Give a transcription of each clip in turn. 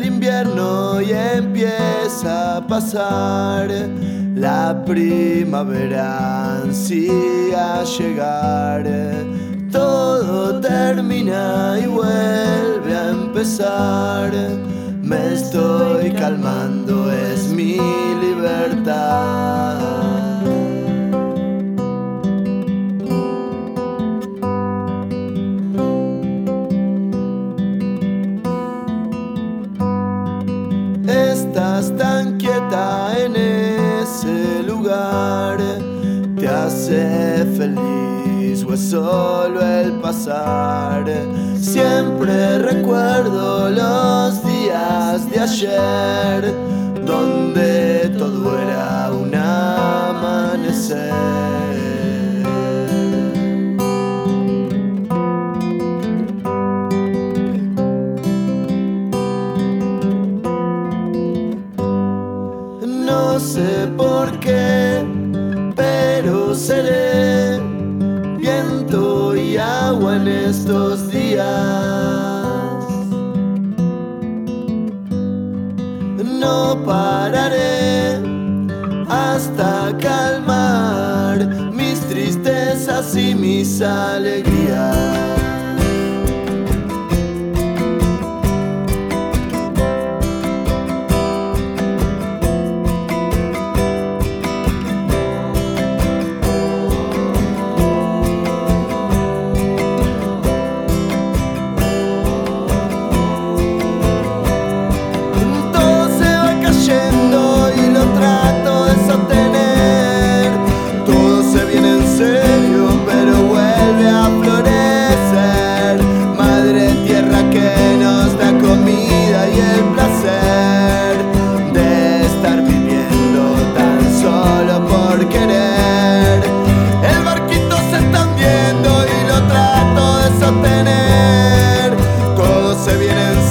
invierno y empieza a pasar. La primavera ansía llegar. Todo termina y vuelve a empezar. Me estoy calmando, es mi libertad. En ese lugar, te hace feliz o es solo el pasar. Siempre recuerdo los días de ayer, sé por qué, pero seré viento y agua en estos días. No pararé hasta calmar mis tristezas y mis alegrías.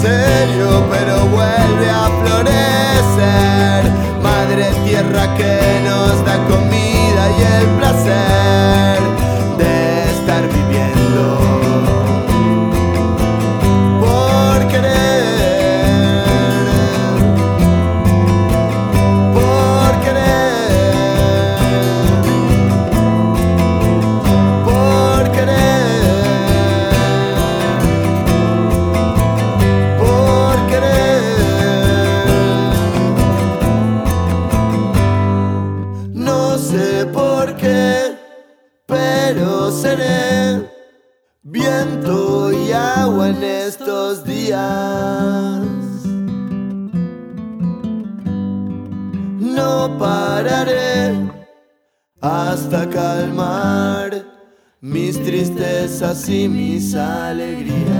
Serio, pero vuelve a florecer. Madre tierra que nos da comida y el placer sé por qué, pero seré viento y agua en estos días. No pararé hasta calmar mis tristezas y mis alegrías.